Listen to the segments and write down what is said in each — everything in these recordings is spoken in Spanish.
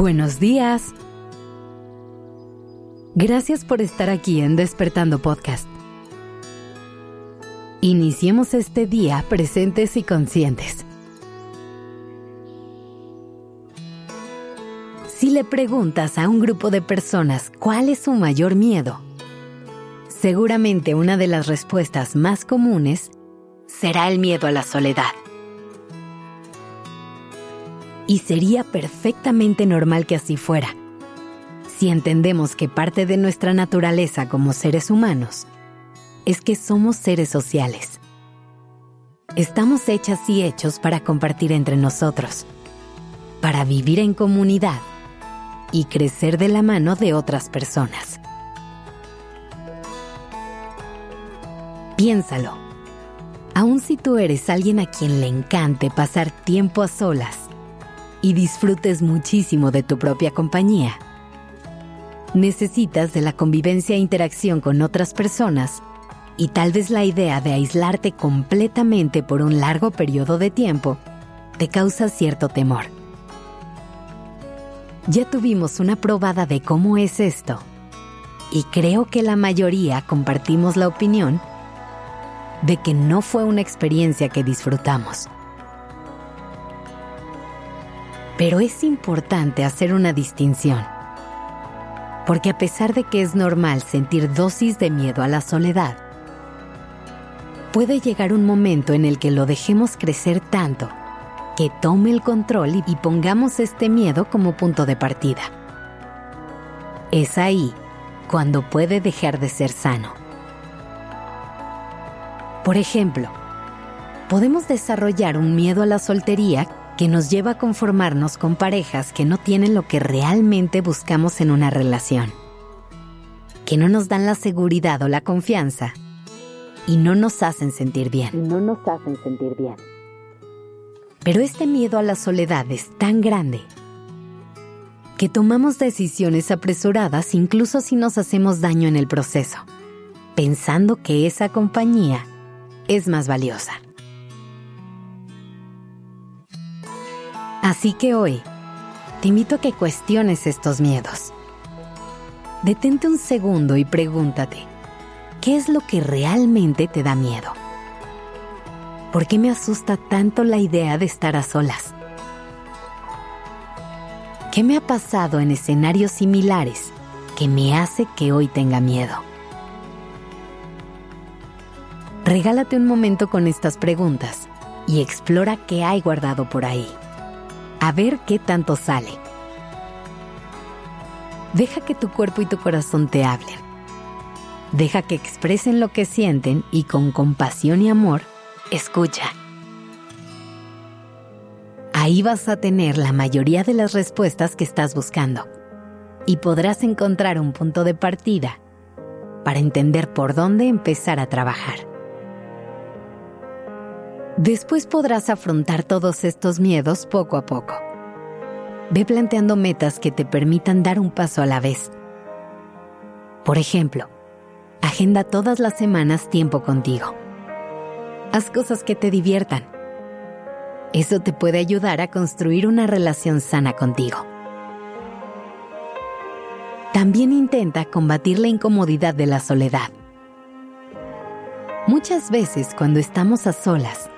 Buenos días. Gracias por estar aquí en Despertando Podcast. Iniciemos este día presentes y conscientes. Si le preguntas a un grupo de personas cuál es su mayor miedo, seguramente una de las respuestas más comunes será el miedo a la soledad. Y sería perfectamente normal que así fuera, si entendemos que parte de nuestra naturaleza como seres humanos es que somos seres sociales. Estamos hechas y hechos para compartir entre nosotros, para vivir en comunidad y crecer de la mano de otras personas. Piénsalo. Aun si tú eres alguien a quien le encante pasar tiempo a solas, y disfrutes muchísimo de tu propia compañía. Necesitas de la convivencia e interacción con otras personas y tal vez la idea de aislarte completamente por un largo periodo de tiempo te causa cierto temor. Ya tuvimos una probada de cómo es esto y creo que la mayoría compartimos la opinión de que no fue una experiencia que disfrutamos. Pero es importante hacer una distinción. Porque a pesar de que es normal sentir dosis de miedo a la soledad, puede llegar un momento en el que lo dejemos crecer tanto que tome el control y pongamos este miedo como punto de partida. Es ahí cuando puede dejar de ser sano. Por ejemplo, podemos desarrollar un miedo a la soltería que nos lleva a conformarnos con parejas que no tienen lo que realmente buscamos en una relación, que no nos dan la seguridad o la confianza y no nos hacen sentir bien. No nos hacen sentir bien. Pero este miedo a la soledad es tan grande que tomamos decisiones apresuradas incluso si nos hacemos daño en el proceso, pensando que esa compañía es más valiosa. Así que hoy, te invito a que cuestiones estos miedos. Detente un segundo y pregúntate, ¿qué es lo que realmente te da miedo? ¿Por qué me asusta tanto la idea de estar a solas? ¿Qué me ha pasado en escenarios similares que me hace que hoy tenga miedo? Regálate un momento con estas preguntas y explora qué hay guardado por ahí a ver qué tanto sale. Deja que tu cuerpo y tu corazón te hablen. Deja que expresen lo que sienten y con compasión y amor, escucha. Ahí vas a tener la mayoría de las respuestas que estás buscando y podrás encontrar un punto de partida para entender por dónde empezar a trabajar. Después podrás afrontar todos estos miedos poco a poco. Ve planteando metas que te permitan dar un paso a la vez. Por ejemplo, agenda todas las semanas tiempo contigo. Haz cosas que te diviertan. Eso te puede ayudar a construir una relación sana contigo. También intenta combatir la incomodidad de la soledad. Muchas veces cuando estamos a solas,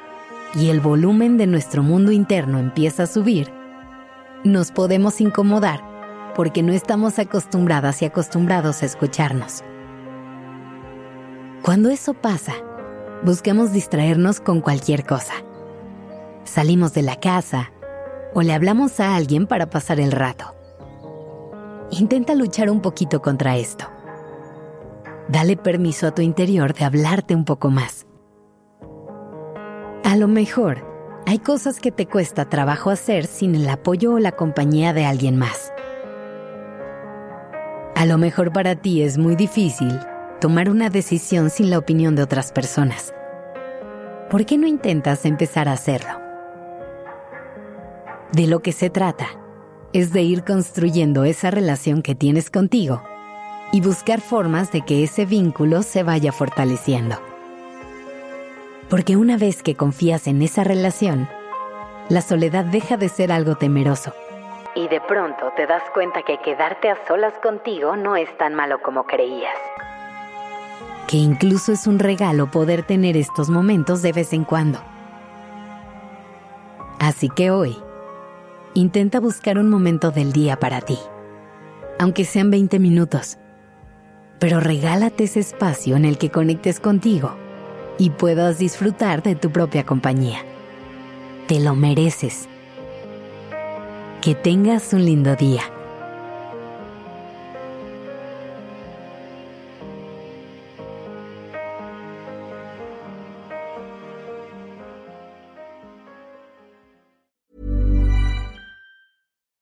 y el volumen de nuestro mundo interno empieza a subir, nos podemos incomodar porque no estamos acostumbradas y acostumbrados a escucharnos. Cuando eso pasa, buscamos distraernos con cualquier cosa. Salimos de la casa o le hablamos a alguien para pasar el rato. Intenta luchar un poquito contra esto. Dale permiso a tu interior de hablarte un poco más. A lo mejor, hay cosas que te cuesta trabajo hacer sin el apoyo o la compañía de alguien más. A lo mejor para ti es muy difícil tomar una decisión sin la opinión de otras personas. ¿Por qué no intentas empezar a hacerlo? De lo que se trata es de ir construyendo esa relación que tienes contigo y buscar formas de que ese vínculo se vaya fortaleciendo. Porque una vez que confías en esa relación, la soledad deja de ser algo temeroso Y de pronto te das cuenta que quedarte a solas contigo no es tan malo como creías. Que incluso es un regalo poder tener estos momentos de vez en cuando. Así que hoy, intenta buscar un momento del día para ti, aunque sean 20 minutos, pero regálate ese espacio en el que conectes contigo y puedas disfrutar de tu propia compañía. Te lo mereces. Que tengas un lindo día.